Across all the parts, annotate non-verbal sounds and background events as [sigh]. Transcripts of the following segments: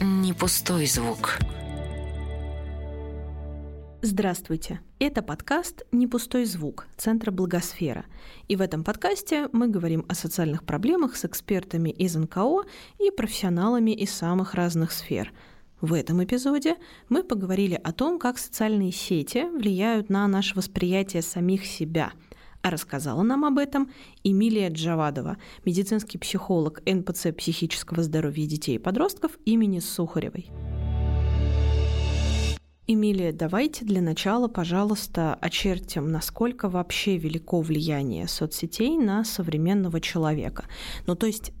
не пустой звук. Здравствуйте! Это подкаст «Не пустой звук» Центра Благосфера. И в этом подкасте мы говорим о социальных проблемах с экспертами из НКО и профессионалами из самых разных сфер. В этом эпизоде мы поговорили о том, как социальные сети влияют на наше восприятие самих себя – а рассказала нам об этом Эмилия Джавадова, медицинский психолог НПЦ психического здоровья детей и подростков имени Сухаревой. Эмилия, давайте для начала, пожалуйста, очертим, насколько вообще велико влияние соцсетей на современного человека. Ну, то есть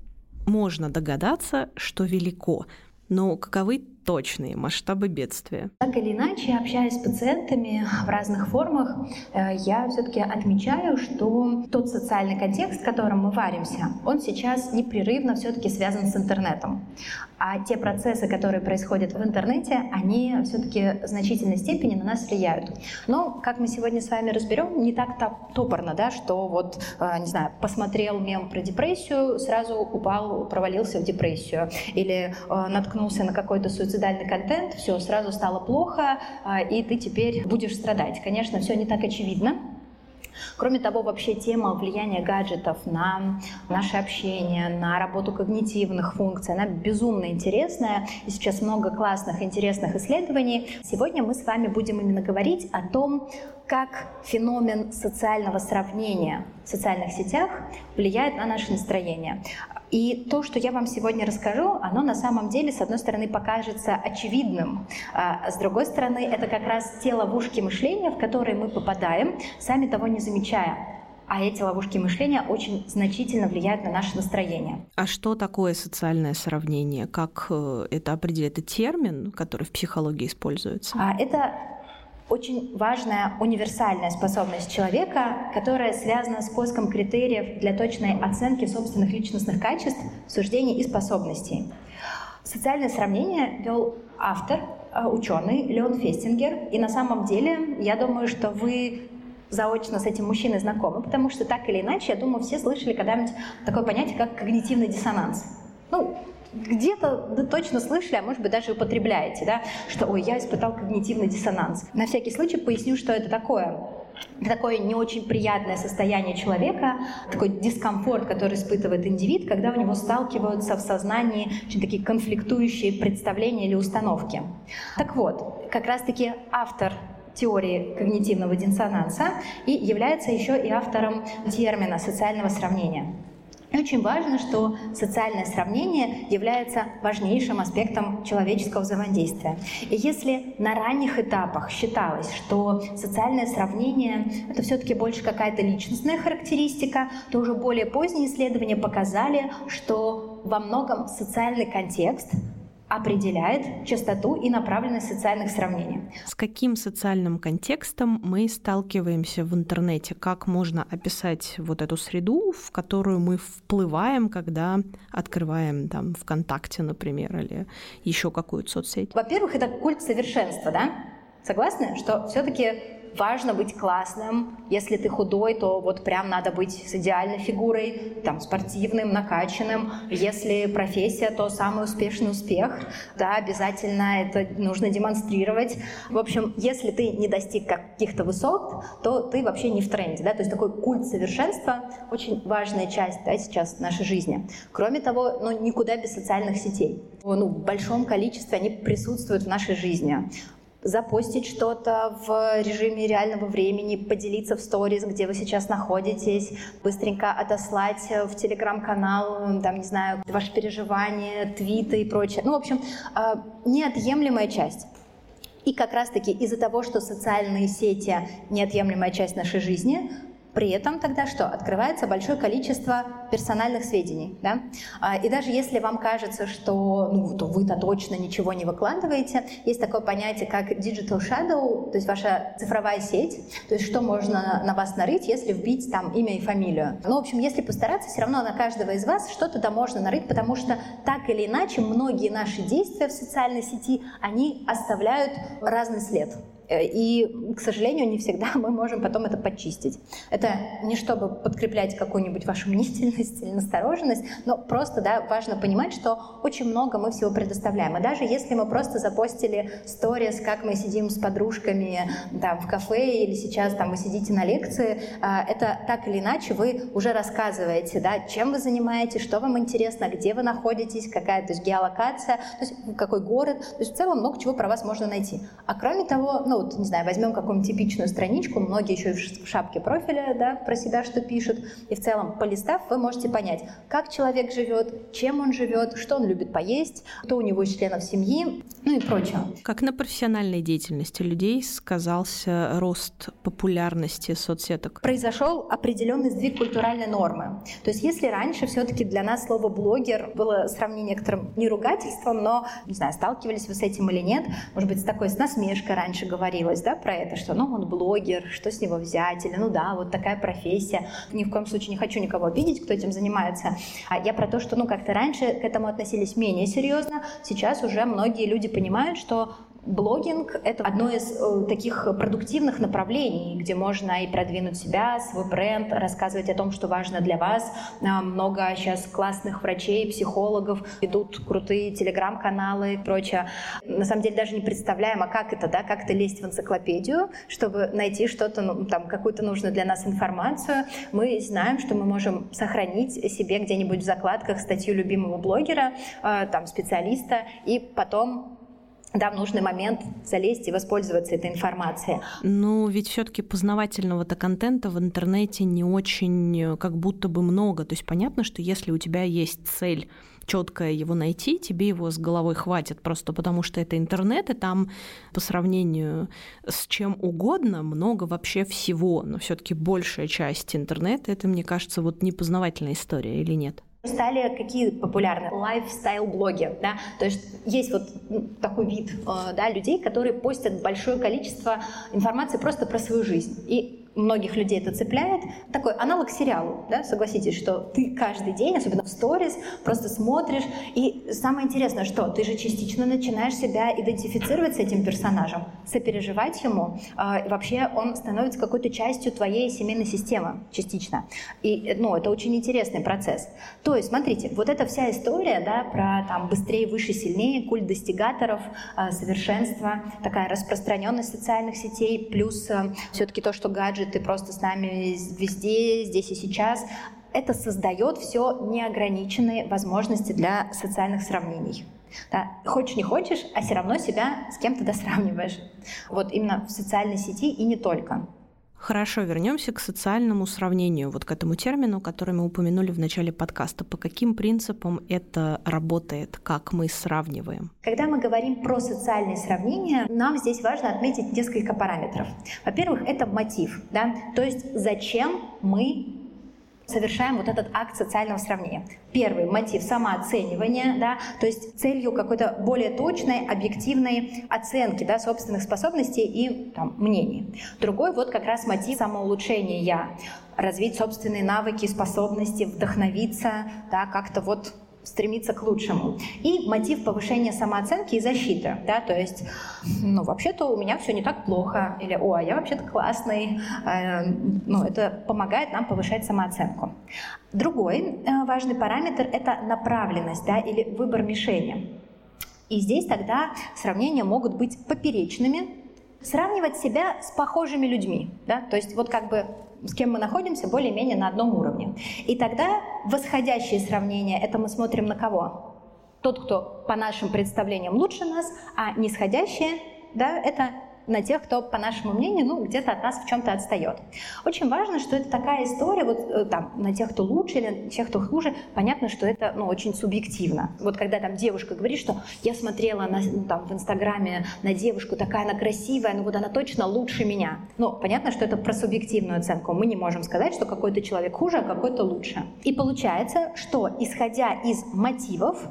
можно догадаться, что велико, но каковы точные масштабы бедствия. Так или иначе, общаясь с пациентами в разных формах, э, я все-таки отмечаю, что тот социальный контекст, в котором мы варимся, он сейчас непрерывно все-таки связан с интернетом. А те процессы, которые происходят в интернете, они все-таки в значительной степени на нас влияют. Но, как мы сегодня с вами разберем, не так топорно, да, что вот, э, не знаю, посмотрел мем про депрессию, сразу упал, провалился в депрессию. Или э, наткнулся на какой-то суицид суицидальный контент, все, сразу стало плохо, а, и ты теперь будешь страдать. Конечно, все не так очевидно. Кроме того, вообще тема влияния гаджетов на наше общение, на работу когнитивных функций, она безумно интересная. И сейчас много классных, интересных исследований. Сегодня мы с вами будем именно говорить о том, как феномен социального сравнения в социальных сетях влияет на наше настроение. И то, что я вам сегодня расскажу, оно на самом деле, с одной стороны, покажется очевидным, а с другой стороны, это как раз те ловушки мышления, в которые мы попадаем, сами того не замечая. А эти ловушки мышления очень значительно влияют на наше настроение. А что такое социальное сравнение? Как э, это определяет? Это термин, который в психологии используется? А это очень важная универсальная способность человека, которая связана с поиском критериев для точной оценки собственных личностных качеств, суждений и способностей. Социальное сравнение ввел автор, э, ученый Леон Фестингер. И на самом деле, я думаю, что вы заочно с этим мужчиной знакомы, потому что так или иначе, я думаю, все слышали когда-нибудь такое понятие, как когнитивный диссонанс. Ну, где-то да, точно слышали, а может быть даже употребляете, да, что «Ой, я испытал когнитивный диссонанс». На всякий случай поясню, что это такое. Такое не очень приятное состояние человека, такой дискомфорт, который испытывает индивид, когда у него сталкиваются в сознании очень такие конфликтующие представления или установки. Так вот, как раз-таки автор теории когнитивного диссонанса и является еще и автором термина социального сравнения. И очень важно, что социальное сравнение является важнейшим аспектом человеческого взаимодействия. И если на ранних этапах считалось, что социальное сравнение — это все-таки больше какая-то личностная характеристика, то уже более поздние исследования показали, что во многом социальный контекст определяет частоту и направленность социальных сравнений. С каким социальным контекстом мы сталкиваемся в интернете? Как можно описать вот эту среду, в которую мы вплываем, когда открываем там ВКонтакте, например, или еще какую-то соцсеть? Во-первых, это культ совершенства, да? Согласны, что все-таки важно быть классным. Если ты худой, то вот прям надо быть с идеальной фигурой, там, спортивным, накачанным. Если профессия, то самый успешный успех. Да, обязательно это нужно демонстрировать. В общем, если ты не достиг каких-то высот, то ты вообще не в тренде. Да? То есть такой культ совершенства — очень важная часть да, сейчас нашей жизни. Кроме того, ну, никуда без социальных сетей. Ну, в большом количестве они присутствуют в нашей жизни запостить что-то в режиме реального времени, поделиться в сторис, где вы сейчас находитесь, быстренько отослать в телеграм-канал, там, не знаю, ваши переживания, твиты и прочее. Ну, в общем, а, неотъемлемая часть. И как раз-таки из-за того, что социальные сети — неотъемлемая часть нашей жизни, при этом тогда что? Открывается большое количество персональных сведений. Да? А, и даже если вам кажется, что ну, то вы-то точно ничего не выкладываете, есть такое понятие, как digital shadow, то есть ваша цифровая сеть, то есть что можно на вас нарыть, если вбить там имя и фамилию. Ну, в общем, если постараться, все равно на каждого из вас что-то там можно нарыть, потому что так или иначе многие наши действия в социальной сети, они оставляют разный след. Э, и, к сожалению, не всегда [laughs] мы можем потом это почистить. Это не чтобы подкреплять какую-нибудь вашу мнительность или настороженность, но просто да, важно понимать, что очень много мы всего предоставляем. И даже если мы просто запостили сторис, как мы сидим с подружками там, в кафе или сейчас там, вы сидите на лекции, э, это так или иначе вы уже рассказываете, да, чем вы занимаетесь, что вам интересно, где вы находитесь, какая то есть геолокация, то есть какой город. То есть в целом много чего про вас можно найти. А кроме того, ну, вот, не знаю, возьмем какую-нибудь типичную страничку, многие еще в шапке профиля, да, про себя что пишут, и в целом, полистав, вы можете понять, как человек живет, чем он живет, что он любит поесть, кто у него из членов семьи, ну и прочее. Как на профессиональной деятельности людей сказался рост популярности соцсеток? Произошел определенный сдвиг культуральной нормы. То есть если раньше все-таки для нас слово «блогер» было сравнение некоторым не ругательством, но, не знаю, сталкивались вы с этим или нет, может быть, с такой с насмешкой раньше говорилось, да, про это, что, ну, он блогер, что с него взять, или, ну да, вот такая профессия. Ни в коем случае не хочу никого обидеть, кто этим занимается. А я про то, что, ну, как-то раньше к этому относились менее серьезно, сейчас уже многие люди понимают, что Блогинг — это одно из э, таких продуктивных направлений, где можно и продвинуть себя, свой бренд, рассказывать о том, что важно для вас. А, много сейчас классных врачей, психологов ведут крутые телеграм-каналы и прочее. На самом деле даже не представляем, а как это, да, как это лезть в энциклопедию, чтобы найти что-то, ну, там, какую-то нужную для нас информацию. Мы знаем, что мы можем сохранить себе где-нибудь в закладках статью любимого блогера, э, там, специалиста, и потом да, в нужный момент залезть и воспользоваться этой информацией. Ну, ведь все-таки познавательного-то контента в интернете не очень э, как будто бы много. То есть понятно, что если у тебя есть цель четкое его найти, тебе его с головой хватит, просто потому что это интернет, и там по сравнению с чем угодно много вообще всего, но все-таки большая часть интернета, это, мне кажется, вот непознавательная история или нет? Стали какие популярны? Lifestyle -блоги, да, то есть есть вот такой вид, э, да, людей, которые постят большое количество информации просто про свою жизнь. И многих людей это цепляет. Такой аналог сериалу, да, согласитесь, что ты каждый день, особенно в сторис, просто смотришь. И самое интересное, что ты же частично начинаешь себя идентифицировать с этим персонажем, сопереживать ему. Э, и вообще он становится какой-то частью твоей семейной системы частично. И ну, это очень интересный процесс. То есть, смотрите, вот эта вся история да, про там, быстрее, выше, сильнее, культ достигаторов, э, совершенство, такая распространенность социальных сетей, плюс э, все-таки то, что гаджет ты просто с нами везде, здесь и сейчас. Это создает все неограниченные возможности для социальных сравнений. Да, хочешь не хочешь, а все равно себя с кем-то досравниваешь. Вот именно в социальной сети и не только. Хорошо, вернемся к социальному сравнению, вот к этому термину, который мы упомянули в начале подкаста. По каким принципам это работает, как мы сравниваем? Когда мы говорим про социальные сравнения, нам здесь важно отметить несколько параметров. Во-первых, это мотив, да, то есть зачем мы совершаем вот этот акт социального сравнения. Первый мотив самооценивания, да, то есть целью какой-то более точной, объективной оценки да, собственных способностей и там, мнений. Другой вот как раз мотив самоулучшения, развить собственные навыки, способности, вдохновиться, да, как-то вот стремиться к лучшему. И мотив повышения самооценки и защиты. Да, то есть, ну, вообще-то у меня все не так плохо, или, о, а я вообще-то классный. Э, ну, это помогает нам повышать самооценку. Другой э, важный параметр – это направленность да, или выбор мишени. И здесь тогда сравнения могут быть поперечными, сравнивать себя с похожими людьми. Да? То есть вот как бы с кем мы находимся, более-менее на одном уровне. И тогда восходящее сравнение, это мы смотрим на кого? Тот, кто по нашим представлениям лучше нас, а нисходящее, да, это на тех, кто, по нашему мнению, ну, где-то от нас в чем-то отстает. Очень важно, что это такая история, вот э, там, на тех, кто лучше или на тех, кто хуже, понятно, что это, ну, очень субъективно. Вот когда там девушка говорит, что я смотрела на, ну, там, в Инстаграме на девушку, такая она красивая, ну, вот она точно лучше меня. Ну, понятно, что это про субъективную оценку. Мы не можем сказать, что какой-то человек хуже, а какой-то лучше. И получается, что, исходя из мотивов,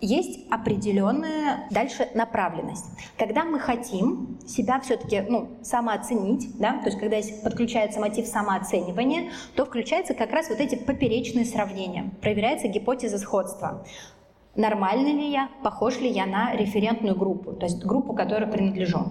есть определенная дальше направленность. Когда мы хотим себя все-таки ну, самооценить, да, то есть когда подключается мотив самооценивания, то включаются как раз вот эти поперечные сравнения, проверяется гипотеза сходства. Нормальный ли я, похож ли я на референтную группу, то есть группу, которой принадлежу.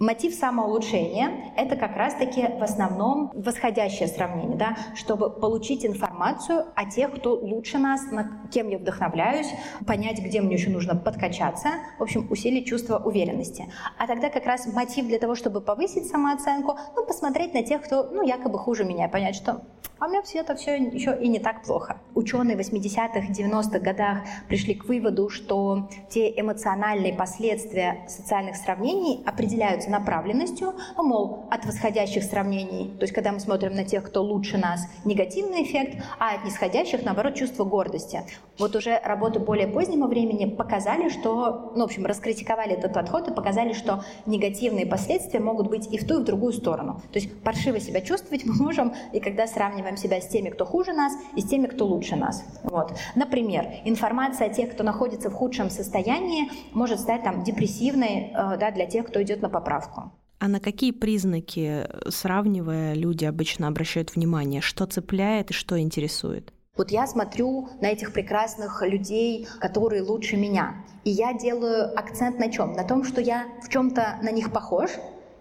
Мотив самоулучшения – это как раз-таки в основном восходящее сравнение, да, чтобы получить информацию о тех, кто лучше нас, на кем я вдохновляюсь, понять, где мне еще нужно подкачаться, в общем, усилить чувство уверенности. А тогда как раз мотив для того, чтобы повысить самооценку, ну, посмотреть на тех, кто, ну, якобы хуже меня, понять, что а у меня все это все еще и не так плохо. Ученые в 80-х, 90-х годах пришли к выводу, что те эмоциональные последствия социальных сравнений определяются направленностью, ну, мол, от восходящих сравнений, то есть когда мы смотрим на тех, кто лучше нас, негативный эффект, а от нисходящих, наоборот, чувство гордости. Вот уже работы более позднего времени показали, что, ну, в общем, раскритиковали этот подход и показали, что негативные последствия могут быть и в ту, и в другую сторону. То есть паршиво себя чувствовать [laughs] мы можем, и когда сравниваем сравниваем себя с теми, кто хуже нас, и с теми, кто лучше нас. Вот. Например, информация о тех, кто находится в худшем состоянии, может стать там, депрессивной э, да, для тех, кто идет на поправку. А на какие признаки, сравнивая, люди обычно обращают внимание? Что цепляет и что интересует? Вот я смотрю на этих прекрасных людей, которые лучше меня. И я делаю акцент на чем? На том, что я в чем-то на них похож,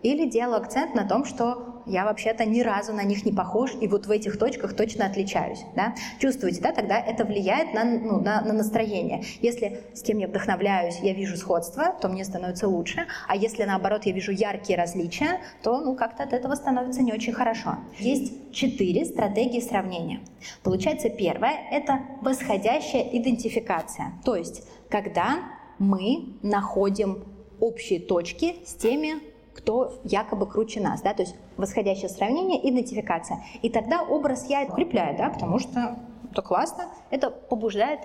или делаю акцент на том, что я вообще-то ни разу на них не похож, и вот в этих точках точно отличаюсь. Да? Чувствуете, да? Тогда это влияет на, ну, на, на настроение. Если с кем я вдохновляюсь, я вижу сходство, то мне становится лучше. А если наоборот я вижу яркие различия, то ну, как-то от этого становится не очень хорошо. Есть четыре стратегии сравнения. Получается, первое – это восходящая идентификация. То есть, когда мы находим общие точки с теми, кто якобы круче нас, да, то есть восходящее сравнение, идентификация. И тогда образ я укрепляю, да, потому что это классно, это побуждает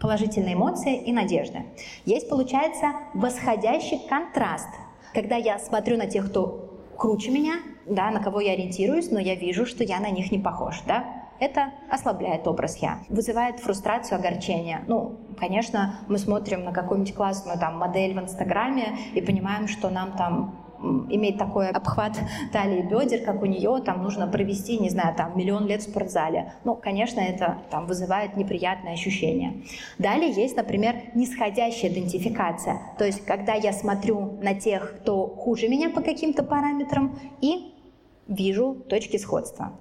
положительные эмоции и надежды. Есть, получается, восходящий контраст, когда я смотрю на тех, кто круче меня, да, на кого я ориентируюсь, но я вижу, что я на них не похож, да, это ослабляет образ «я», вызывает фрустрацию, огорчение. Ну, конечно, мы смотрим на какую-нибудь классную там модель в Инстаграме и понимаем, что нам там иметь такой обхват талии бедер, как у нее, там нужно провести, не знаю, там миллион лет в спортзале. Ну, конечно, это там вызывает неприятные ощущения. Далее есть, например, нисходящая идентификация. То есть, когда я смотрю на тех, кто хуже меня по каким-то параметрам и вижу точки сходства.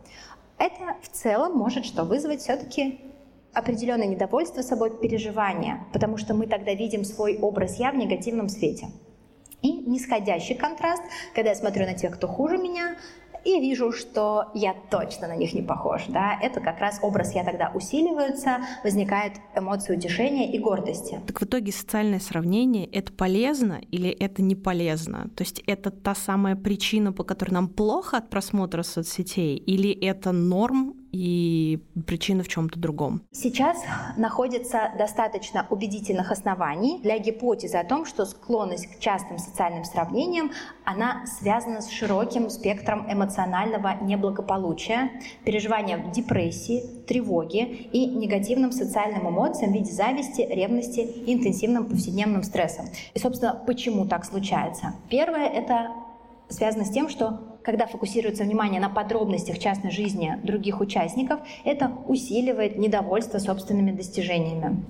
Это в целом может что вызвать все-таки определенное недовольство собой, переживание, потому что мы тогда видим свой образ я в негативном свете. И нисходящий контраст, когда я смотрю на тех, кто хуже меня, и вижу, что я точно на них не похож. Да? Это как раз образ я тогда усиливается, возникает эмоция утешения и гордости. Так в итоге социальное сравнение — это полезно или это не полезно? То есть это та самая причина, по которой нам плохо от просмотра соцсетей, или это норм и причина в чем-то другом. Сейчас находится достаточно убедительных оснований для гипотезы о том, что склонность к частым социальным сравнениям, она связана с широким спектром эмоционального неблагополучия, переживания депрессии, тревоги и негативным социальным эмоциям в виде зависти, ревности и интенсивным повседневным стрессом. И, собственно, почему так случается? Первое — это связано с тем, что когда фокусируется внимание на подробностях частной жизни других участников, это усиливает недовольство собственными достижениями.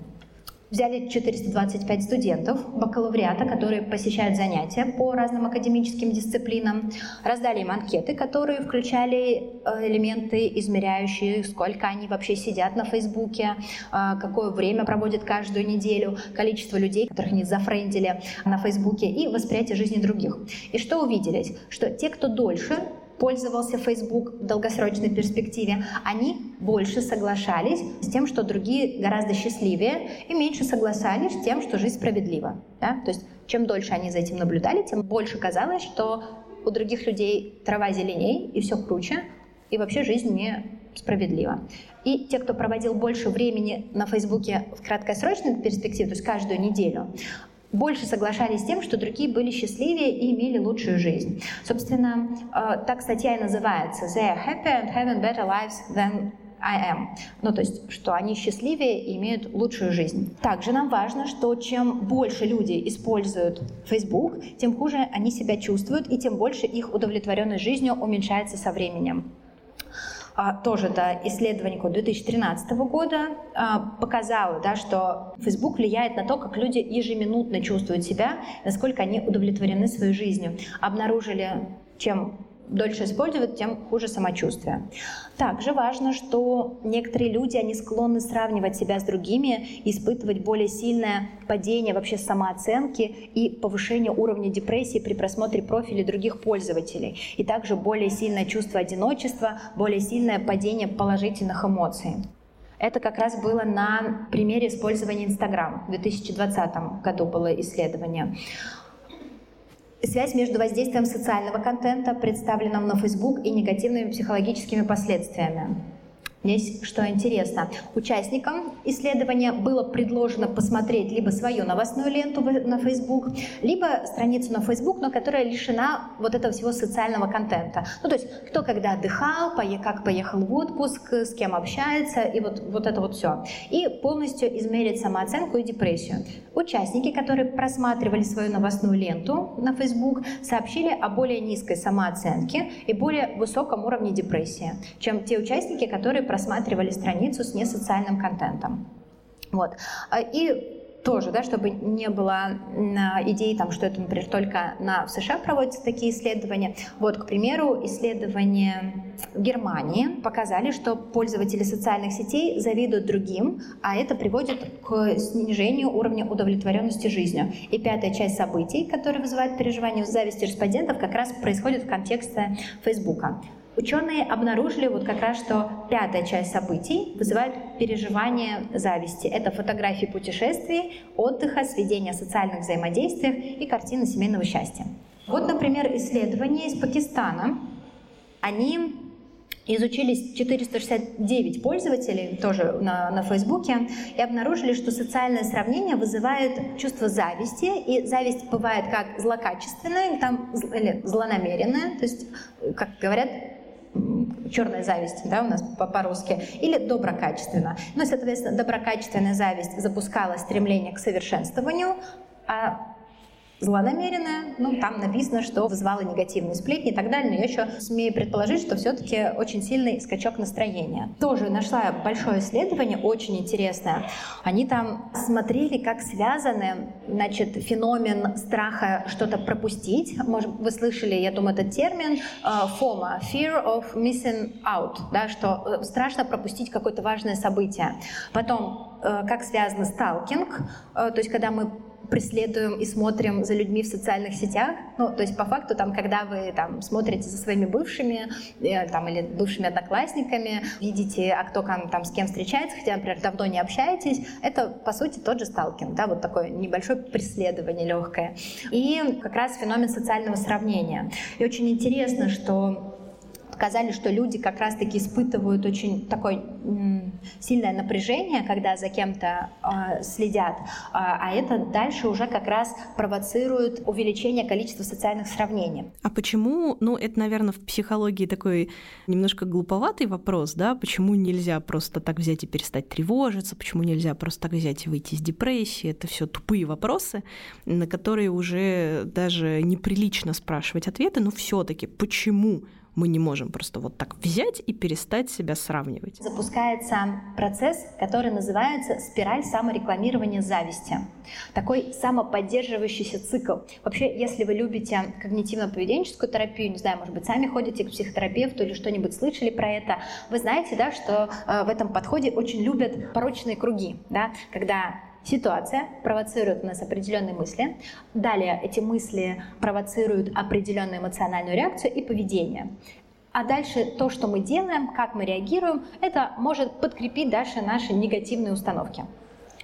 Взяли 425 студентов бакалавриата, которые посещают занятия по разным академическим дисциплинам. Раздали им анкеты, которые включали э, элементы, измеряющие, сколько они вообще сидят на Фейсбуке, э, какое время проводят каждую неделю, количество людей, которых они зафрендили на Фейсбуке, и восприятие жизни других. И что увидели? Что те, кто дольше пользовался Facebook в долгосрочной перспективе, они больше соглашались с тем, что другие гораздо счастливее, и меньше соглашались с тем, что жизнь справедлива. Да? То есть чем дольше они за этим наблюдали, тем больше казалось, что у других людей трава зеленей и все круче, и вообще жизнь не справедлива. И те, кто проводил больше времени на Фейсбуке в краткосрочной перспективе, то есть каждую неделю, больше соглашались с тем, что другие были счастливее и имели лучшую жизнь. Собственно, э, так статья и называется «They are happy and having better lives than I am. Ну, то есть, что они счастливее и имеют лучшую жизнь. Также нам важно, что чем больше люди используют Facebook, тем хуже они себя чувствуют, и тем больше их удовлетворенность жизнью уменьшается со временем. А, тоже это исследование 2013 года, а, показало, да, что Facebook влияет на то, как люди ежеминутно чувствуют себя, насколько они удовлетворены своей жизнью. Обнаружили, чем дольше используют, тем хуже самочувствие. Также важно, что некоторые люди, они склонны сравнивать себя с другими, испытывать более сильное падение вообще самооценки и повышение уровня депрессии при просмотре профилей других пользователей. И также более сильное чувство одиночества, более сильное падение положительных эмоций. Это как раз было на примере использования Инстаграм. В 2020 году было исследование. Связь между воздействием социального контента, представленного на Facebook, и негативными психологическими последствиями. Здесь что интересно, участникам исследования было предложено посмотреть либо свою новостную ленту на Facebook, либо страницу на Facebook, но которая лишена вот этого всего социального контента. Ну, то есть кто когда отдыхал, как поехал в отпуск, с кем общается, и вот, вот это вот все. И полностью измерить самооценку и депрессию. Участники, которые просматривали свою новостную ленту на Facebook, сообщили о более низкой самооценке и более высоком уровне депрессии, чем те участники, которые просматривали страницу с несоциальным контентом. Вот. А, и тоже, да, чтобы не было идеи, там, что это, например, только на, в США проводятся такие исследования. Вот, к примеру, исследования в Германии показали, что пользователи социальных сетей завидуют другим, а это приводит к снижению уровня удовлетворенности жизнью. И пятая часть событий, которые вызывают переживание в зависти респондентов, как раз происходит в контексте Фейсбука. Ученые обнаружили вот как раз, что пятая часть событий вызывает переживание зависти. Это фотографии путешествий, отдыха, сведения социальных взаимодействий и картины семейного счастья. Вот, например, исследование из Пакистана. Они изучили 469 пользователей тоже на, на Фейсбуке и обнаружили, что социальное сравнение вызывает чувство зависти, и зависть бывает как злокачественная там, или злонамеренная, то есть, как говорят, черная зависть, да, у нас по-русски, или доброкачественно. Ну, соответственно, доброкачественная зависть запускала стремление к совершенствованию, а злонамеренная, ну, там написано, что вызвало негативные сплетни и так далее, но я еще смею предположить, что все-таки очень сильный скачок настроения. Тоже нашла большое исследование, очень интересное. Они там смотрели, как связаны, значит, феномен страха что-то пропустить. Может, вы слышали, я думаю, этот термин FOMO, э, Fear of Missing Out, да, что э, страшно пропустить какое-то важное событие. Потом, э, как связано сталкинг, то есть когда мы преследуем и смотрим за людьми в социальных сетях. Ну, то есть по факту, там, когда вы там, смотрите за своими бывшими э, там, или бывшими одноклассниками, видите, а кто там, там с кем встречается, хотя, например, давно не общаетесь, это, по сути, тот же сталкинг, да, вот такое небольшое преследование легкое. И как раз феномен социального сравнения. И очень интересно, что показали, что люди как раз-таки испытывают очень такое сильное напряжение, когда за кем-то э, следят, а, а это дальше уже как раз провоцирует увеличение количества социальных сравнений. А почему, ну это, наверное, в психологии такой немножко глуповатый вопрос, да, почему нельзя просто так взять и перестать тревожиться, почему нельзя просто так взять и выйти из депрессии, это все тупые вопросы, на которые уже даже неприлично спрашивать ответы, но все-таки почему мы не можем просто вот так взять и перестать себя сравнивать. Запускается процесс, который называется спираль саморекламирования зависти. Такой самоподдерживающийся цикл. Вообще, если вы любите когнитивно-поведенческую терапию, не знаю, может быть, сами ходите к психотерапевту или что-нибудь слышали про это, вы знаете, да, что э, в этом подходе очень любят порочные круги, да, когда Ситуация провоцирует у нас определенные мысли. Далее эти мысли провоцируют определенную эмоциональную реакцию и поведение. А дальше то, что мы делаем, как мы реагируем, это может подкрепить дальше наши негативные установки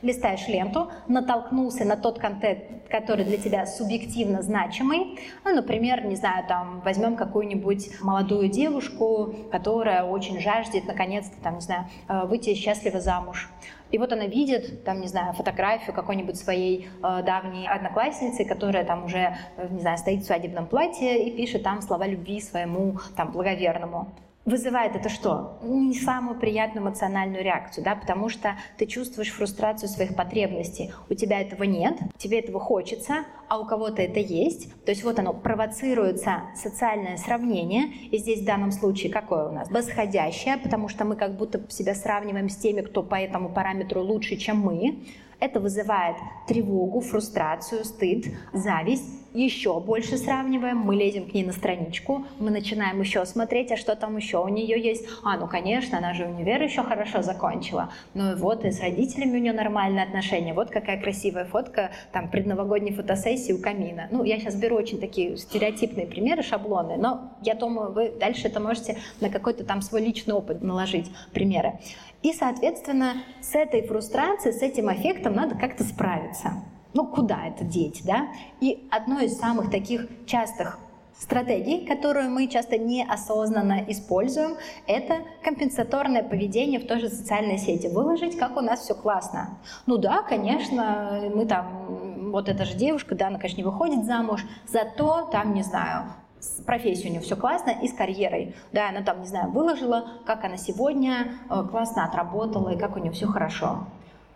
листаешь ленту, натолкнулся на тот контент, который для тебя субъективно значимый. Ну, например, не знаю, там возьмем какую-нибудь молодую девушку, которая очень жаждет наконец-то, там, не знаю, э, выйти счастливо замуж. И вот она видит, там, не знаю, фотографию какой-нибудь своей э, давней одноклассницы, которая там уже, э, не знаю, стоит в свадебном платье и пишет там слова любви своему там благоверному. Вызывает это что? Не самую приятную эмоциональную реакцию, да, потому что ты чувствуешь фрустрацию своих потребностей. У тебя этого нет, тебе этого хочется, а у кого-то это есть. То есть вот оно, провоцируется социальное сравнение, и здесь в данном случае какое у нас? Восходящее, потому что мы как будто себя сравниваем с теми, кто по этому параметру лучше, чем мы. Это вызывает тревогу, фрустрацию, стыд, зависть. Еще больше сравниваем, мы лезем к ней на страничку, мы начинаем еще смотреть, а что там еще у нее есть. А, ну конечно, она же универ еще хорошо закончила. Ну и вот, и с родителями у нее нормальные отношения. Вот какая красивая фотка там предновогодней фотосессии у камина. Ну, я сейчас беру очень такие стереотипные примеры, шаблоны, но я думаю, вы дальше это можете на какой-то там свой личный опыт наложить примеры. И, соответственно, с этой фрустрацией, с этим эффектом надо как-то справиться. Ну, куда это деть, да? И одно из самых таких частых стратегий, которую мы часто неосознанно используем, это компенсаторное поведение в той же социальной сети. Выложить, как у нас все классно. Ну да, конечно, мы там, вот эта же девушка, да, она, конечно, не выходит замуж, зато там, не знаю, с профессией у нее все классно и с карьерой. Да, она там, не знаю, выложила, как она сегодня э, классно отработала и как у нее все хорошо.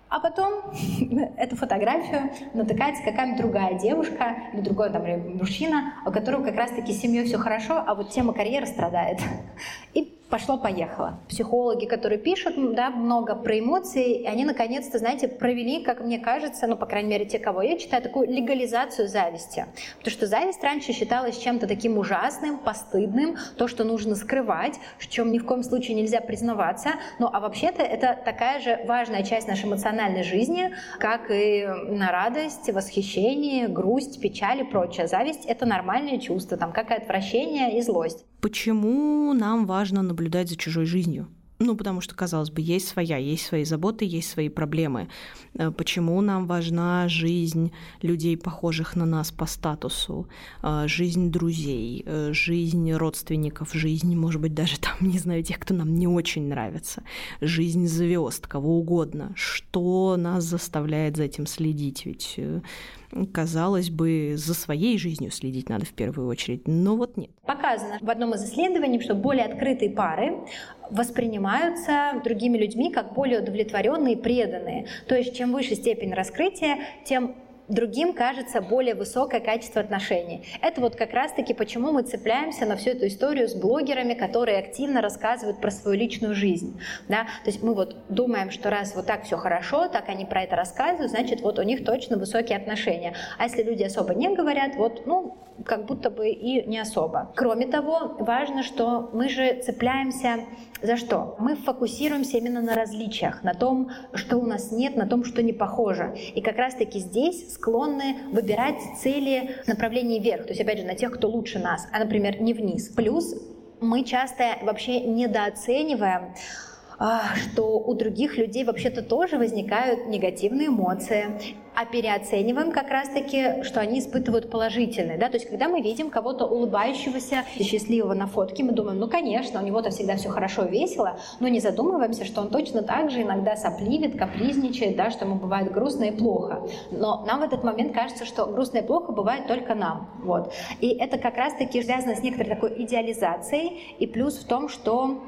А потом [laughs] эту фотографию натыкается какая-нибудь другая девушка или другой там мужчина, у которого как раз-таки с семьей все хорошо, а вот тема карьеры страдает. И пошло-поехало. Психологи, которые пишут да, много про эмоции, они наконец-то, знаете, провели, как мне кажется, ну, по крайней мере, те, кого я читаю, такую легализацию зависти. Потому что зависть раньше считалась чем-то таким ужасным, постыдным, то, что нужно скрывать, в чем ни в коем случае нельзя признаваться. Ну, а вообще-то это такая же важная часть нашей эмоциональной жизни, как и на радость, восхищение, грусть, печаль и прочее. Зависть — это нормальные чувства, там, как и отвращение и злость. Почему нам важно наблюдать за чужой жизнью? Ну, потому что, казалось бы, есть своя, есть свои заботы, есть свои проблемы. Э, почему нам важна жизнь людей, похожих на нас по статусу, э, жизнь друзей, э, жизнь родственников, жизнь, может быть, даже там, не знаю, тех, кто нам не очень нравится, жизнь звезд, кого угодно. Что нас заставляет за этим следить? Ведь казалось бы, за своей жизнью следить надо в первую очередь, но вот нет. Показано в одном из исследований, что более открытые пары воспринимаются другими людьми как более удовлетворенные и преданные. То есть чем выше степень раскрытия, тем другим кажется более высокое качество отношений. Это вот как раз-таки почему мы цепляемся на всю эту историю с блогерами, которые активно рассказывают про свою личную жизнь. Да? То есть мы вот думаем, что раз вот так все хорошо, так они про это рассказывают, значит вот у них точно высокие отношения. А если люди особо не говорят, вот, ну, как будто бы и не особо. Кроме того, важно, что мы же цепляемся за что? Мы фокусируемся именно на различиях, на том, что у нас нет, на том, что не похоже. И как раз-таки здесь склонны выбирать цели направления вверх, то есть, опять же, на тех, кто лучше нас, а, например, не вниз. Плюс мы часто вообще недооцениваем что у других людей вообще-то тоже возникают негативные эмоции, а переоцениваем как раз-таки, что они испытывают положительные. Да? То есть, когда мы видим кого-то улыбающегося, счастливого на фотке, мы думаем, ну, конечно, у него-то всегда все хорошо, весело, но не задумываемся, что он точно так же иногда сопливит, капризничает, да, что ему бывает грустно и плохо. Но нам в этот момент кажется, что грустно и плохо бывает только нам. Вот. И это как раз-таки связано с некоторой такой идеализацией, и плюс в том, что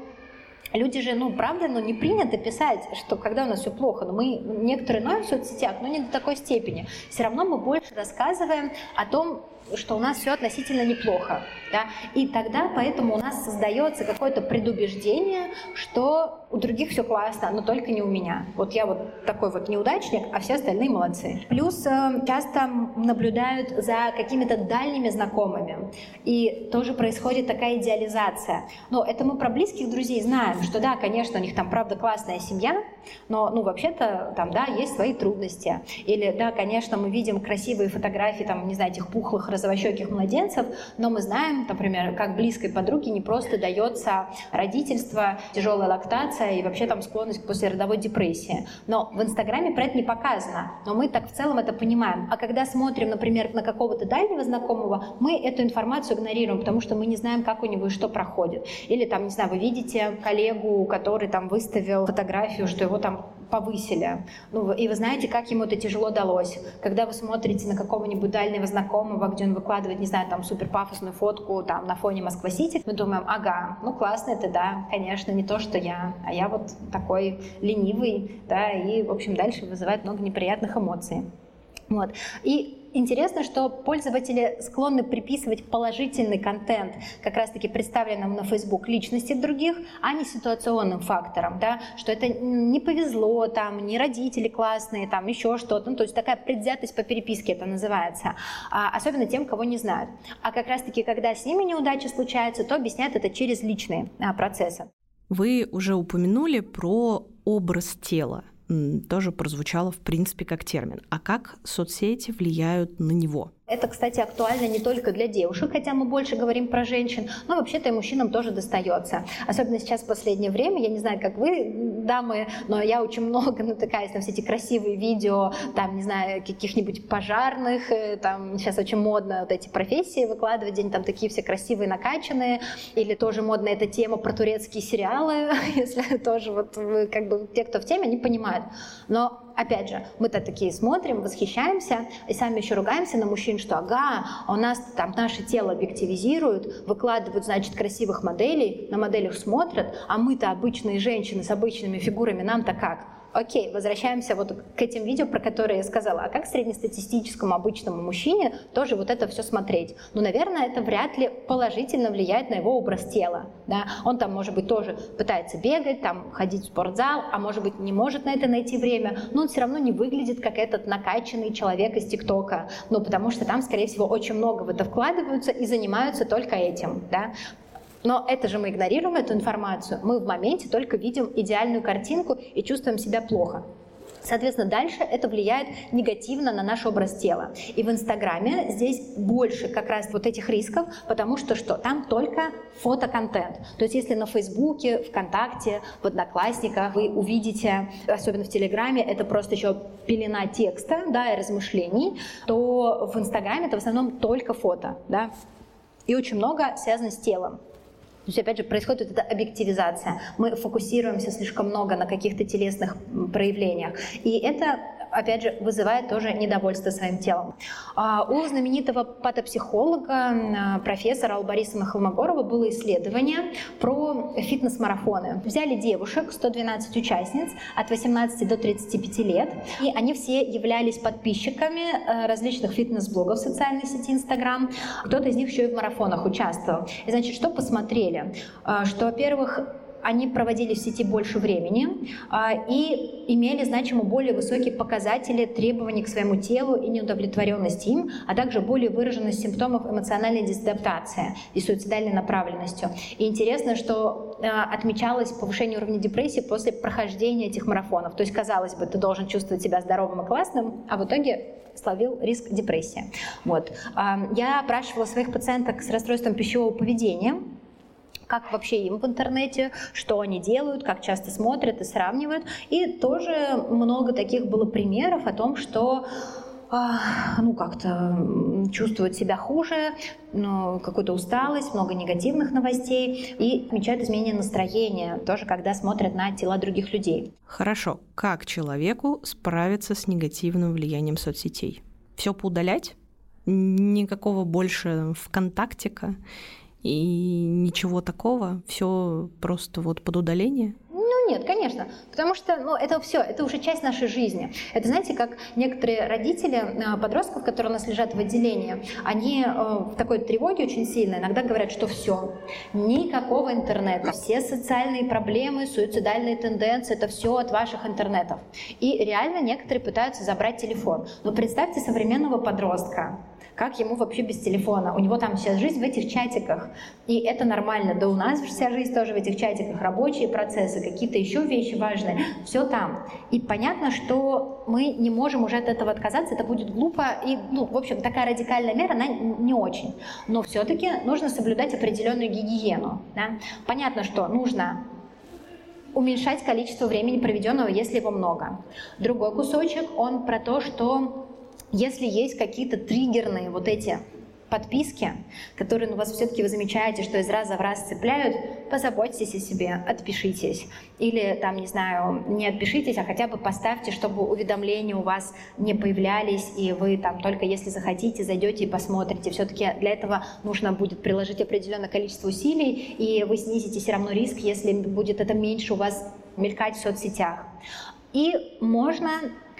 Люди же, ну, правда, ну, не принято писать, что когда у нас все плохо, но мы некоторые ноем в соцсетях, но не до такой степени. Все равно мы больше рассказываем о том, что у нас все относительно неплохо. Да? И тогда поэтому у нас создается какое-то предубеждение, что у других все классно, но только не у меня. Вот я вот такой вот неудачник, а все остальные молодцы. Плюс э, часто наблюдают за какими-то дальними знакомыми. И тоже происходит такая идеализация. Но это мы про близких друзей знаем, что да, конечно, у них там правда классная семья, но ну вообще-то там, да, есть свои трудности. Или да, конечно, мы видим красивые фотографии, там, не знаю, этих пухлых розовощеких младенцев, но мы знаем, например, как близкой подруге не просто дается родительство, тяжелая лактация и вообще там склонность к послеродовой депрессии. Но в Инстаграме про это не показано, но мы так в целом это понимаем. А когда смотрим, например, на какого-то дальнего знакомого, мы эту информацию игнорируем, потому что мы не знаем, как у него и что проходит. Или там, не знаю, вы видите коллегу, который там выставил фотографию, что его там повысили. Ну, и вы знаете, как ему это тяжело далось. Когда вы смотрите на какого-нибудь дальнего знакомого, где он выкладывает, не знаю, там супер пафосную фотку там на фоне Москва-Сити, мы думаем, ага, ну классно это, да, конечно, не то, что я, а я вот такой ленивый, да, и, в общем, дальше вызывает много неприятных эмоций. Вот. И Интересно, что пользователи склонны приписывать положительный контент, как раз-таки представленному на Facebook, личности других, а не ситуационным факторам, да, что это не повезло, там, не родители классные, там, еще что-то, ну, то есть такая предвзятость по переписке это называется, а, особенно тем, кого не знают. А как раз-таки, когда с ними неудачи случаются, то объясняют это через личные а, процессы. Вы уже упомянули про образ тела тоже прозвучало в принципе как термин. А как соцсети влияют на него? Это, кстати, актуально не только для девушек, хотя мы больше говорим про женщин, но вообще-то и мужчинам тоже достается. Особенно сейчас в последнее время, я не знаю, как вы, дамы, но я очень много [laughs] натыкаюсь на все эти красивые видео, там, не знаю, каких-нибудь пожарных, э, там сейчас очень модно вот эти профессии выкладывать, где там такие все красивые, накачанные, или тоже модная эта тема про турецкие сериалы, [laughs] если тоже вот вы, как бы те, кто в теме, они понимают. Но опять же, мы-то такие смотрим, восхищаемся, и сами еще ругаемся на мужчин, что ага, а у нас там наше тело объективизируют, выкладывают, значит, красивых моделей, на моделях смотрят, а мы-то обычные женщины с обычными фигурами, нам-то как? Окей, возвращаемся вот к этим видео, про которые я сказала. А как среднестатистическому обычному мужчине тоже вот это все смотреть? Ну, наверное, это вряд ли положительно влияет на его образ тела. Да? Он там, может быть, тоже пытается бегать, там, ходить в спортзал, а может быть, не может на это найти время, но он все равно не выглядит как этот накачанный человек из ТикТока. Ну, потому что там, скорее всего, очень много в это вкладываются и занимаются только этим. Да? Но это же мы игнорируем эту информацию. Мы в моменте только видим идеальную картинку и чувствуем себя плохо. Соответственно, дальше это влияет негативно на наш образ тела. И в Инстаграме здесь больше как раз вот этих рисков, потому что что? Там только фотоконтент. То есть если на Фейсбуке, ВКонтакте, в Одноклассниках вы увидите, особенно в Телеграме, это просто еще пелена текста да, и размышлений, то в Инстаграме это в основном только фото. Да? И очень много связано с телом. То есть, опять же, происходит вот эта объективизация. Мы фокусируемся слишком много на каких-то телесных проявлениях. И это опять же, вызывает тоже недовольство своим телом. А у знаменитого патопсихолога, профессора Албарисова Холмогорова было исследование про фитнес-марафоны. Взяли девушек, 112 участниц от 18 до 35 лет, и они все являлись подписчиками э, различных фитнес-блогов в социальной сети Инстаграм. Кто-то из них еще и в марафонах участвовал. И, значит, что посмотрели? Э, что, во-первых, они проводили в сети больше времени а, и имели значимо более высокие показатели требований к своему телу и неудовлетворенности им, а также более выраженность симптомов эмоциональной дезадаптации и суицидальной направленностью. И интересно, что а, отмечалось повышение уровня депрессии после прохождения этих марафонов. То есть, казалось бы, ты должен чувствовать себя здоровым и классным, а в итоге словил риск депрессии. Вот. А, я опрашивала своих пациенток с расстройством пищевого поведения, как вообще им в интернете, что они делают, как часто смотрят и сравнивают. И тоже много таких было примеров о том, что а, ну, как-то чувствуют себя хуже, ну, какую-то усталость, много негативных новостей и отмечают изменение настроения, тоже когда смотрят на тела других людей. Хорошо. Как человеку справиться с негативным влиянием соцсетей? Все поудалять? Никакого больше ВКонтактика? И ничего такого, все просто вот под удаление? Ну нет, конечно, потому что ну, это все, это уже часть нашей жизни. Это знаете, как некоторые родители э, подростков, которые у нас лежат в отделении, они э, в такой тревоге очень сильно иногда говорят, что все, никакого интернета, все социальные проблемы, суицидальные тенденции, это все от ваших интернетов. И реально некоторые пытаются забрать телефон. Но представьте современного подростка, как ему вообще без телефона? У него там сейчас жизнь в этих чатиках, и это нормально. Да у нас вся жизнь тоже в этих чатиках, рабочие процессы, какие-то еще вещи важные, все там. И понятно, что мы не можем уже от этого отказаться, это будет глупо, и, ну, в общем, такая радикальная мера, она не очень. Но все-таки нужно соблюдать определенную гигиену. Да? Понятно, что нужно уменьшать количество времени, проведенного, если его много. Другой кусочек, он про то, что если есть какие-то триггерные вот эти подписки, которые ну, вас все-таки вы замечаете, что из раза в раз цепляют, позаботьтесь о себе, отпишитесь. Или там, не знаю, не отпишитесь, а хотя бы поставьте, чтобы уведомления у вас не появлялись, и вы там только если захотите, зайдете и посмотрите. Все-таки для этого нужно будет приложить определенное количество усилий, и вы снизите все равно риск, если будет это меньше у вас мелькать в соцсетях. И можно,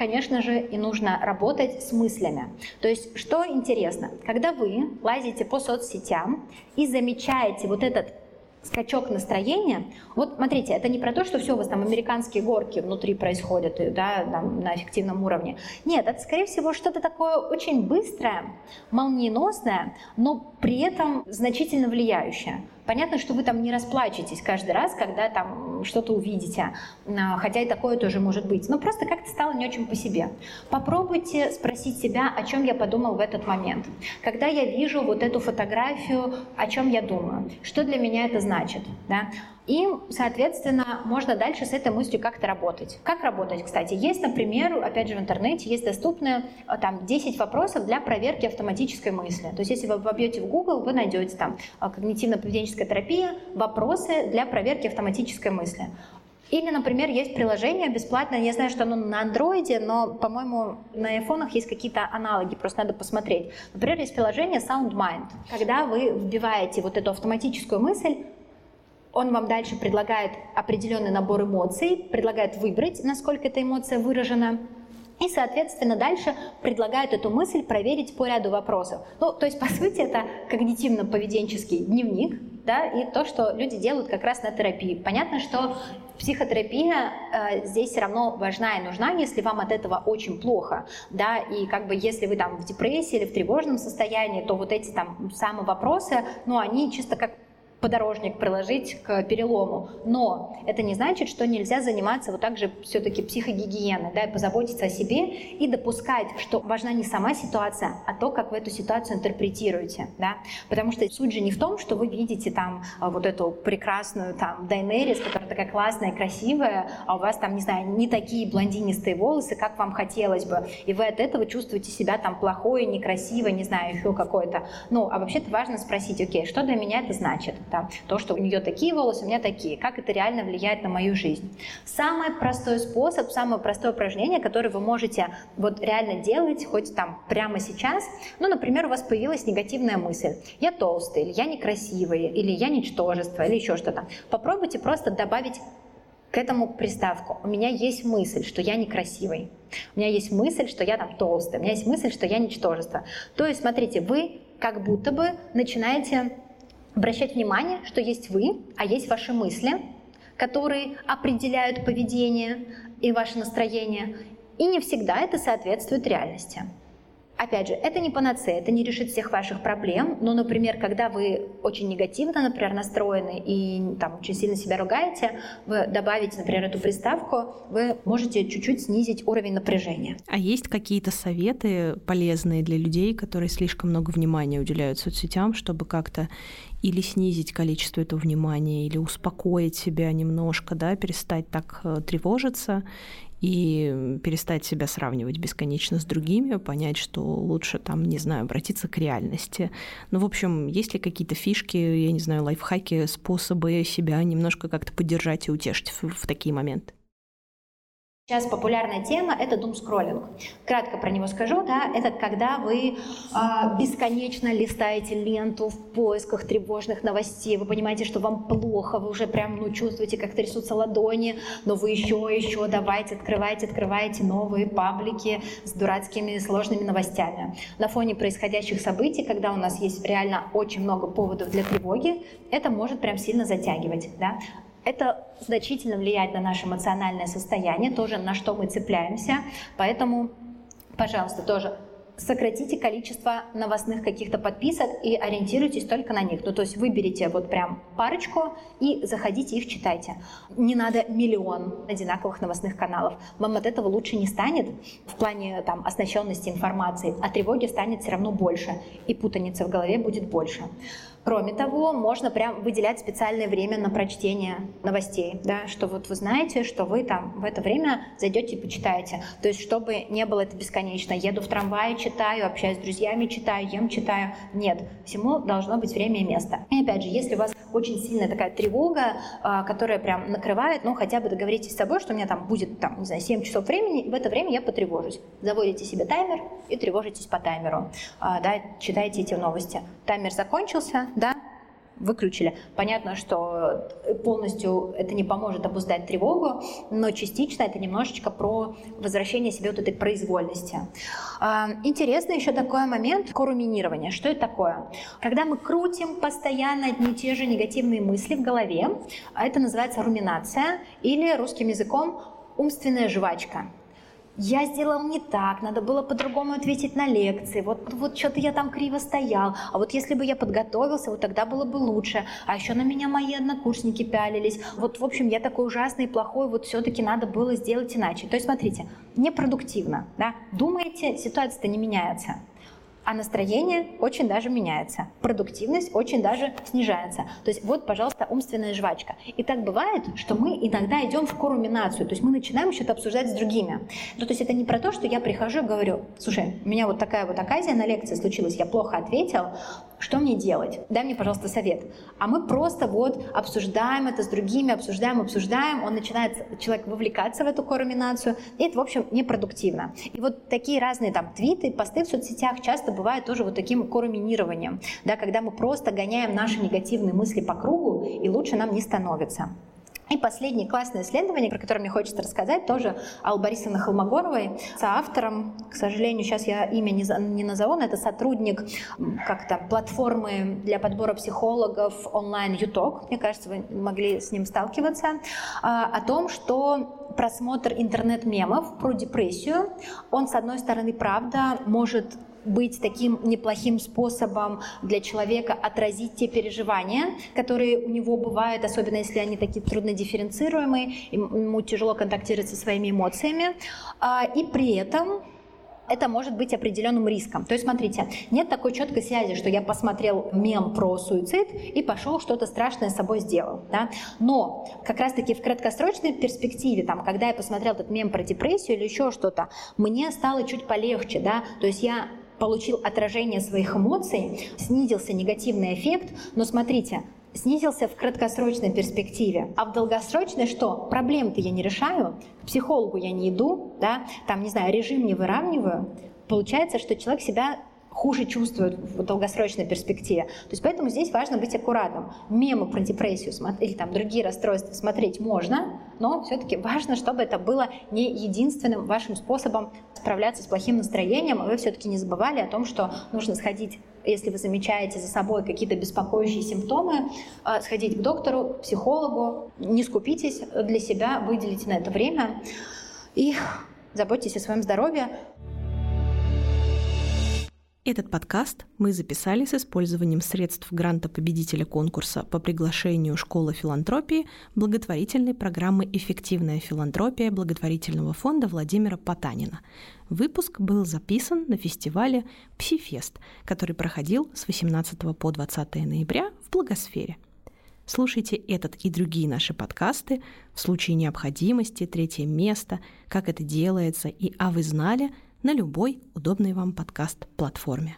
конечно же, и нужно работать с мыслями. То есть, что интересно, когда вы лазите по соцсетям и замечаете вот этот скачок настроения. Вот смотрите, это не про то, что все у вас там американские горки внутри происходят да, там, на эффективном уровне. Нет, это скорее всего что-то такое очень быстрое, молниеносное, но при этом значительно влияющее. Понятно, что вы там не расплачетесь каждый раз, когда там что-то увидите, а, хотя и такое тоже может быть, но просто как-то стало не очень по себе. Попробуйте спросить себя, о чем я подумал в этот момент. Когда я вижу вот эту фотографию, о чем я думаю, что для меня это значит. Да? И, соответственно, можно дальше с этой мыслью как-то работать. Как работать, кстати? Есть, например, опять же в интернете, есть доступные э, там 10 вопросов для проверки автоматической мысли. То есть если вы вобьете в Google, вы найдете там э, когнитивно-поведенческая терапия, вопросы для проверки автоматической мысли. Или, например, есть приложение бесплатное, я знаю, что оно на андроиде, но, по-моему, на айфонах есть какие-то аналоги, просто надо посмотреть. Например, есть приложение SoundMind. Когда вы вбиваете вот эту автоматическую мысль, он вам дальше предлагает определенный набор эмоций, предлагает выбрать, насколько эта эмоция выражена, и, соответственно, дальше предлагают эту мысль проверить по ряду вопросов. Ну, то есть, по сути, это когнитивно-поведенческий дневник, да, и то, что люди делают как раз на терапии. Понятно, что психотерапия э, здесь все равно важна и нужна, если вам от этого очень плохо, да, и как бы если вы там в депрессии или в тревожном состоянии, то вот эти там самые вопросы, ну, они чисто как подорожник приложить к перелому. Но это не значит, что нельзя заниматься вот так же все-таки психогигиеной, да, и позаботиться о себе и допускать, что важна не сама ситуация, а то, как вы эту ситуацию интерпретируете, да. Потому что суть же не в том, что вы видите там а, вот эту прекрасную там Дайнерис, которая такая классная, красивая, а у вас там, не знаю, не такие блондинистые волосы, как вам хотелось бы, и вы от этого чувствуете себя там плохое, некрасивое, не знаю, еще какое-то. Ну, а вообще-то важно спросить, окей, что для меня это значит? Там, то, что у нее такие волосы, у меня такие, как это реально влияет на мою жизнь. Самый простой способ, самое простое упражнение, которое вы можете вот реально делать хоть там прямо сейчас, ну, например, у вас появилась негативная мысль, я толстый, или я некрасивый, или я ничтожество, или еще что-то. Попробуйте просто добавить к этому приставку. У меня есть мысль, что я некрасивый. У меня есть мысль, что я там толстый. У меня есть мысль, что я ничтожество. То есть, смотрите, вы как будто бы начинаете обращать внимание, что есть вы, а есть ваши мысли, которые определяют поведение и ваше настроение, и не всегда это соответствует реальности. Опять же, это не панацея, это не решит всех ваших проблем, но, например, когда вы очень негативно, например, настроены и там очень сильно себя ругаете, вы добавите, например, эту приставку, вы можете чуть-чуть снизить уровень напряжения. А есть какие-то советы полезные для людей, которые слишком много внимания уделяют соцсетям, чтобы как-то или снизить количество этого внимания, или успокоить себя немножко, да, перестать так э, тревожиться и перестать себя сравнивать бесконечно с другими, понять, что лучше там, не знаю, обратиться к реальности. Ну, в общем, есть ли какие-то фишки, я не знаю, лайфхаки, способы себя немножко как-то поддержать и утешить в, в такие моменты? Сейчас популярная тема – это думскроллинг. Кратко про него скажу. Да, это когда вы э, бесконечно листаете ленту в поисках тревожных новостей. Вы понимаете, что вам плохо, вы уже прям ну, чувствуете, как трясутся ладони, но вы еще, еще давайте, открывайте, открывайте новые паблики с дурацкими сложными новостями. На фоне происходящих событий, когда у нас есть реально очень много поводов для тревоги, это может прям сильно затягивать. Да? Это значительно влияет на наше эмоциональное состояние, тоже на что мы цепляемся. Поэтому, пожалуйста, тоже сократите количество новостных каких-то подписок и ориентируйтесь только на них. Ну, то есть выберите вот прям парочку и заходите их читайте. Не надо миллион одинаковых новостных каналов. Вам от этого лучше не станет в плане там оснащенности информации, а тревоги станет все равно больше, и путаницы в голове будет больше. Кроме того, можно прям выделять специальное время на прочтение новостей, да, что вот вы знаете, что вы там в это время зайдете и почитаете. То есть, чтобы не было это бесконечно. Еду в трамвае, читаю, общаюсь с друзьями, читаю, ем, читаю. Нет, всему должно быть время и место. И опять же, если у вас очень сильная такая тревога, а, которая прям накрывает, ну хотя бы договоритесь с собой, что у меня там будет, там, не знаю, 7 часов времени, в это время я потревожусь. Заводите себе таймер и тревожитесь по таймеру. А, да, читайте эти новости. Таймер закончился, да, выключили. Понятно, что полностью это не поможет обуздать тревогу, но частично это немножечко про возвращение себе вот этой произвольности. А, интересный еще такой момент коруминирования. Что это такое? Когда мы крутим постоянно одни и те же негативные мысли в голове, это называется руминация или русским языком умственная жвачка я сделал не так, надо было по-другому ответить на лекции, вот, вот что-то я там криво стоял, а вот если бы я подготовился, вот тогда было бы лучше, а еще на меня мои однокурсники пялились, вот, в общем, я такой ужасный и плохой, вот все-таки надо было сделать иначе. То есть, смотрите, непродуктивно, да, думаете, ситуация-то не меняется, а настроение очень даже меняется, продуктивность очень даже снижается. То есть вот, пожалуйста, умственная жвачка. И так бывает, что мы иногда идем в коруминацию, то есть мы начинаем что-то обсуждать с другими. Ну, то есть это не про то, что я прихожу и говорю, слушай, у меня вот такая вот оказия на лекции случилась, я плохо ответил, что мне делать? Дай мне, пожалуйста, совет. А мы просто вот обсуждаем это с другими, обсуждаем, обсуждаем, он начинает, человек вовлекаться в эту коруминацию, и это, в общем, непродуктивно. И вот такие разные там твиты, посты в соцсетях часто бывают тоже вот таким коруминированием, да, когда мы просто гоняем наши негативные мысли по кругу, и лучше нам не становится. И последнее классное исследование, про которое мне хочется рассказать, тоже Аллы Борисовны Холмогоровой, с автором, к сожалению, сейчас я имя не, не назову, но это сотрудник как-то платформы для подбора психологов онлайн ЮТОК, мне кажется, вы могли с ним сталкиваться, а, о том, что просмотр интернет-мемов про депрессию, он, с одной стороны, правда, может быть таким неплохим способом для человека отразить те переживания, которые у него бывают, особенно если они такие труднодифференцируемые, ему тяжело контактировать со своими эмоциями. А, и при этом это может быть определенным риском. То есть, смотрите, нет такой четкой связи, что я посмотрел мем про суицид и пошел что-то страшное с собой сделал. Да? Но как раз-таки в краткосрочной перспективе, там, когда я посмотрел этот мем про депрессию или еще что-то, мне стало чуть полегче. Да? То есть я получил отражение своих эмоций, снизился негативный эффект, но смотрите, снизился в краткосрочной перспективе. А в долгосрочной что? Проблем-то я не решаю, к психологу я не иду, да, там, не знаю, режим не выравниваю. Получается, что человек себя хуже чувствуют в долгосрочной перспективе. То есть поэтому здесь важно быть аккуратным. Мемы про депрессию или там другие расстройства смотреть можно, но все-таки важно, чтобы это было не единственным вашим способом справляться с плохим настроением, а вы все-таки не забывали о том, что нужно сходить если вы замечаете за собой какие-то беспокоящие симптомы, э, сходить к доктору, к психологу, не скупитесь для себя, выделите на это время и заботьтесь о своем здоровье. Этот подкаст мы записали с использованием средств гранта победителя конкурса по приглашению Школы филантропии благотворительной программы «Эффективная филантропия» благотворительного фонда Владимира Потанина. Выпуск был записан на фестивале «Псифест», который проходил с 18 по 20 ноября в Благосфере. Слушайте этот и другие наши подкасты в случае необходимости, третье место, как это делается и «А вы знали?» На любой удобной вам подкаст-платформе.